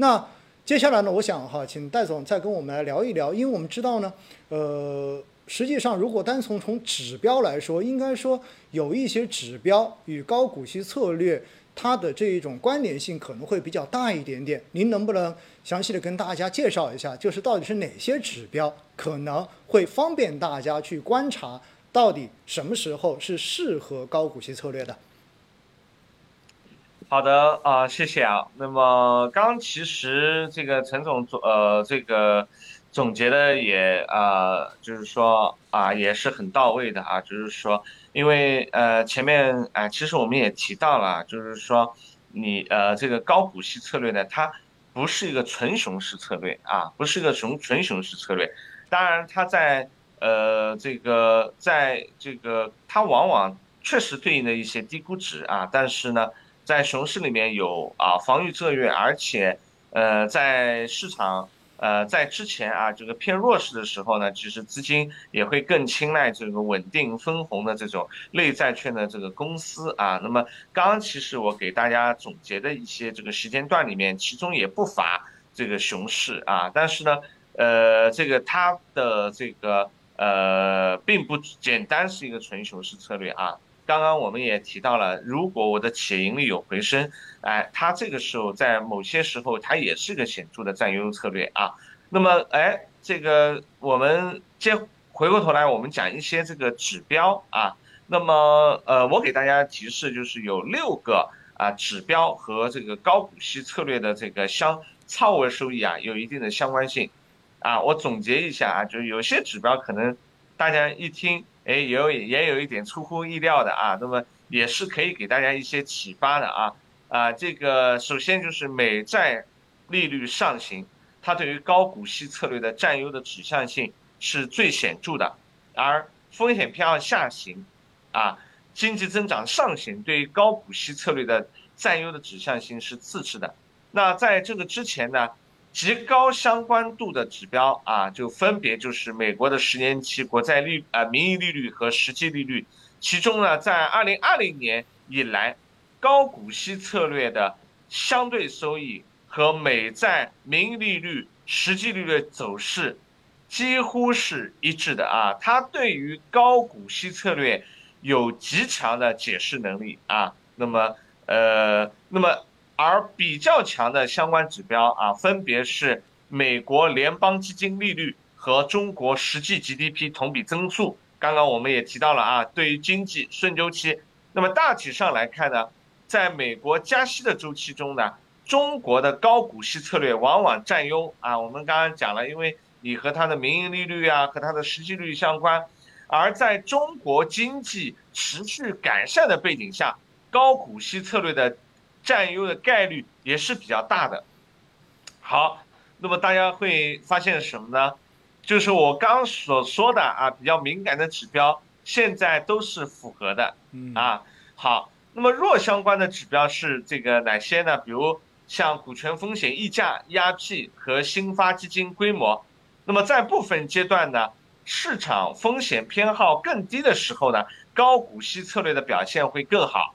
那接下来呢，我想哈，请戴总再跟我们来聊一聊，因为我们知道呢，呃，实际上如果单从从指标来说，应该说有一些指标与高股息策略它的这一种关联性可能会比较大一点点。您能不能详细的跟大家介绍一下，就是到底是哪些指标可能会方便大家去观察，到底什么时候是适合高股息策略的？好的啊，谢谢啊。那么刚其实这个陈总总呃这个总结的也啊，就是说啊也是很到位的啊，就是说因为呃前面啊其实我们也提到了，就是说你呃这个高股息策略呢，它不是一个纯熊市策略啊，不是一个熊纯熊市策略。当然它在呃这个在这个它往往确实对应的一些低估值啊，但是呢。在熊市里面有啊防御策略，而且呃在市场呃在之前啊这个偏弱势的时候呢，其实资金也会更青睐这个稳定分红的这种类债券的这个公司啊。那么刚刚其实我给大家总结的一些这个时间段里面，其中也不乏这个熊市啊。但是呢，呃这个它的这个呃并不简单是一个纯熊市策略啊。刚刚我们也提到了，如果我的企业盈利有回升，哎，它这个时候在某些时候它也是个显著的占优策略啊。那么，哎，这个我们接回过头来，我们讲一些这个指标啊。那么，呃，我给大家提示就是有六个啊指标和这个高股息策略的这个相超额收益啊有一定的相关性啊。我总结一下啊，就是有些指标可能大家一听。哎，有也有一点出乎意料的啊，那么也是可以给大家一些启发的啊啊，这个首先就是美债利率上行，它对于高股息策略的占优的指向性是最显著的，而风险偏好下行，啊，经济增长上行对于高股息策略的占优的指向性是次之的。那在这个之前呢？极高相关度的指标啊，就分别就是美国的十年期国债利啊名义利率和实际利率。其中呢，在二零二零年以来，高股息策略的相对收益和美债名义利率、实际利率走势几乎是一致的啊。它对于高股息策略有极强的解释能力啊。那么，呃，那么。而比较强的相关指标啊，分别是美国联邦基金利率和中国实际 GDP 同比增速。刚刚我们也提到了啊，对于经济顺周期，那么大体上来看呢，在美国加息的周期中呢，中国的高股息策略往往占优啊。我们刚刚讲了，因为你和它的民营利率啊，和它的实际利率相关。而在中国经济持续改善的背景下，高股息策略的。占优的概率也是比较大的。好，那么大家会发现什么呢？就是我刚所说的啊，比较敏感的指标，现在都是符合的。嗯啊，好，那么弱相关的指标是这个哪些呢？比如像股权风险溢价 （ERP） 和新发基金规模。那么在部分阶段呢，市场风险偏好更低的时候呢，高股息策略的表现会更好。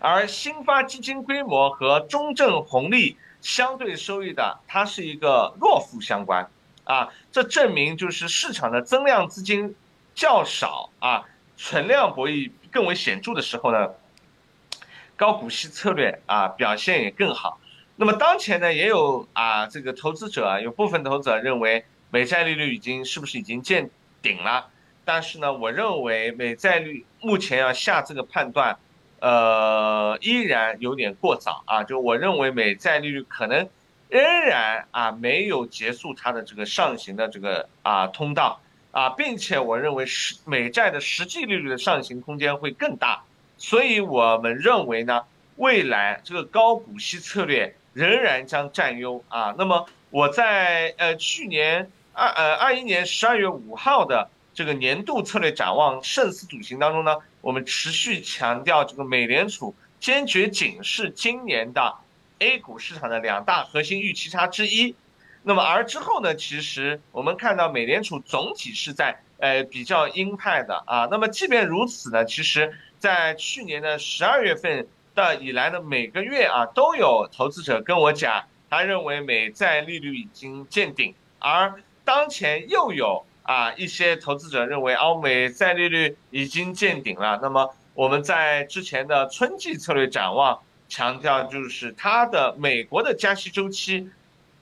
而新发基金规模和中证红利相对收益的，它是一个弱负相关，啊，这证明就是市场的增量资金较少啊，存量博弈更为显著的时候呢，高股息策略啊表现也更好。那么当前呢，也有啊这个投资者有部分投资者认为美债利率已经是不是已经见顶了？但是呢，我认为美债率目前要下这个判断。呃，依然有点过早啊！就我认为，美债利率可能仍然啊没有结束它的这个上行的这个啊通道啊，并且我认为实美债的实际利率的上行空间会更大，所以我们认为呢，未来这个高股息策略仍然将占优啊。那么我在呃去年二呃二一年十二月五号的这个年度策略展望胜思笃行当中呢。我们持续强调，这个美联储坚决警示今年的 A 股市场的两大核心预期差之一。那么而之后呢，其实我们看到美联储总体是在呃比较鹰派的啊。那么即便如此呢，其实在去年的十二月份的以来的每个月啊，都有投资者跟我讲，他认为美债利率已经见顶，而当前又有啊一些投资者认为欧美债利率已经见顶了。那么我们在之前的春季策略展望强调，就是它的美国的加息周期，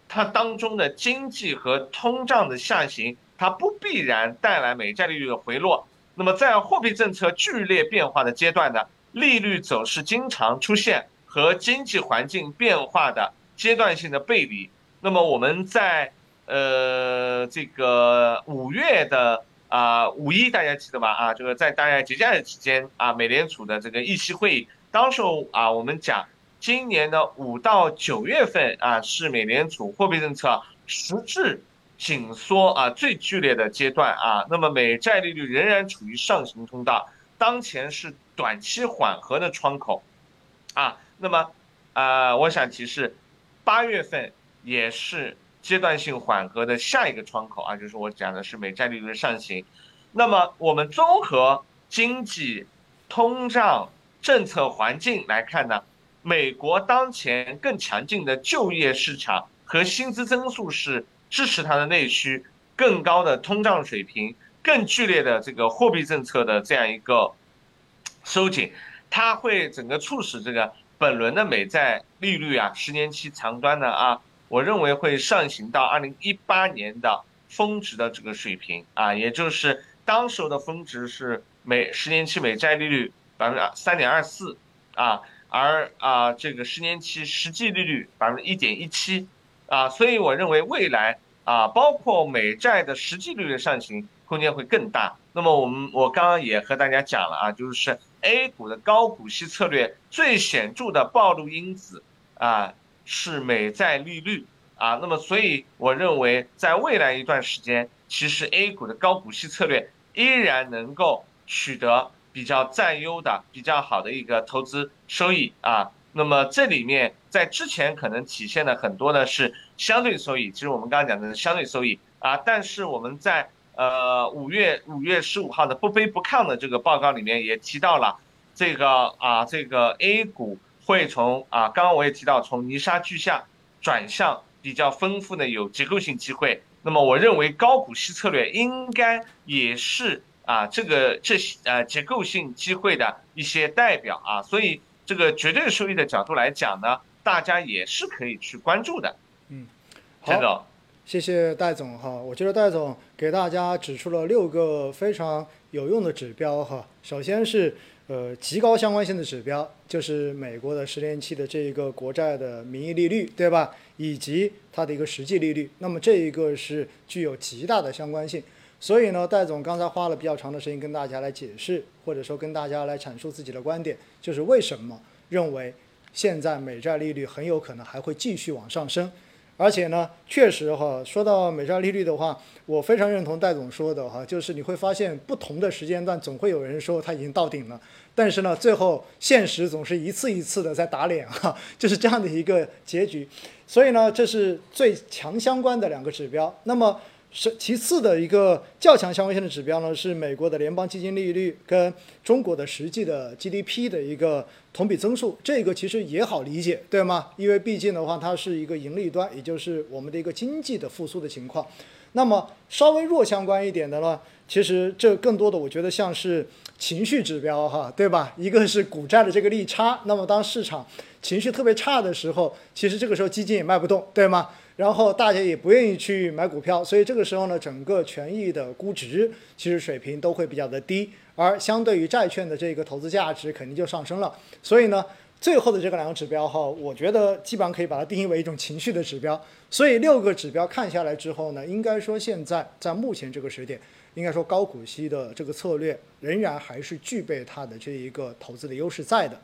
它当中的经济和通胀的下行，它不必然带来美债利率的回落。那么在货币政策剧烈变化的阶段呢，利率走势经常出现和经济环境变化的阶段性的背离。那么我们在呃这个五月的啊五一大家记得吧？啊，这个在大概节假日期间啊，美联储的这个议息会议，当时候啊我们讲，今年的五到九月份啊是美联储货币政策实质。紧缩啊，最剧烈的阶段啊，那么美债利率仍然处于上行通道，当前是短期缓和的窗口，啊，那么啊，我想提示，八月份也是阶段性缓和的下一个窗口啊，就是我讲的是美债利率的上行，那么我们综合经济、通胀、政策环境来看呢，美国当前更强劲的就业市场和薪资增速是。支持它的内需，更高的通胀水平，更剧烈的这个货币政策的这样一个收紧，它会整个促使这个本轮的美债利率啊，十年期长端的啊，我认为会上行到二零一八年的峰值的这个水平啊，也就是当时候的峰值是美十年期美债利率百分之三点二四啊，而啊这个十年期实际利率百分之一点一七。啊，所以我认为未来啊，包括美债的实际利率上行空间会更大。那么我们我刚刚也和大家讲了啊，就是 A 股的高股息策略最显著的暴露因子啊是美债利率啊。那么所以我认为在未来一段时间，其实 A 股的高股息策略依然能够取得比较占优的、比较好的一个投资收益啊。那么这里面在之前可能体现的很多的是相对收益，其实我们刚刚讲的是相对收益啊，但是我们在呃五月五月十五号的不卑不亢的这个报告里面也提到了这个啊这个 A 股会从啊刚刚我也提到从泥沙俱下转向比较丰富的有结构性机会，那么我认为高股息策略应该也是啊这个这些呃结构性机会的一些代表啊，所以。这个绝对收益的角度来讲呢，大家也是可以去关注的。嗯，好，谢谢戴总哈。我觉得戴总给大家指出了六个非常有用的指标哈。首先是呃极高相关性的指标，就是美国的十年期的这一个国债的名义利率，对吧？以及它的一个实际利率。那么这一个是具有极大的相关性。所以呢，戴总刚才花了比较长的时间跟大家来解释，或者说跟大家来阐述自己的观点，就是为什么认为现在美债利率很有可能还会继续往上升。而且呢，确实哈，说到美债利率的话，我非常认同戴总说的哈，就是你会发现不同的时间段总会有人说它已经到顶了，但是呢，最后现实总是一次一次的在打脸哈，就是这样的一个结局。所以呢，这是最强相关的两个指标。那么。是其次的一个较强相关性的指标呢，是美国的联邦基金利率跟中国的实际的 GDP 的一个同比增速，这个其实也好理解，对吗？因为毕竟的话，它是一个盈利端，也就是我们的一个经济的复苏的情况。那么稍微弱相关一点的呢，其实这更多的我觉得像是情绪指标哈，对吧？一个是股债的这个利差，那么当市场情绪特别差的时候，其实这个时候基金也卖不动，对吗？然后大家也不愿意去买股票，所以这个时候呢，整个权益的估值其实水平都会比较的低，而相对于债券的这个投资价值肯定就上升了。所以呢，最后的这个两个指标哈，我觉得基本上可以把它定义为一种情绪的指标。所以六个指标看下来之后呢，应该说现在在目前这个时点，应该说高股息的这个策略仍然还是具备它的这一个投资的优势在的。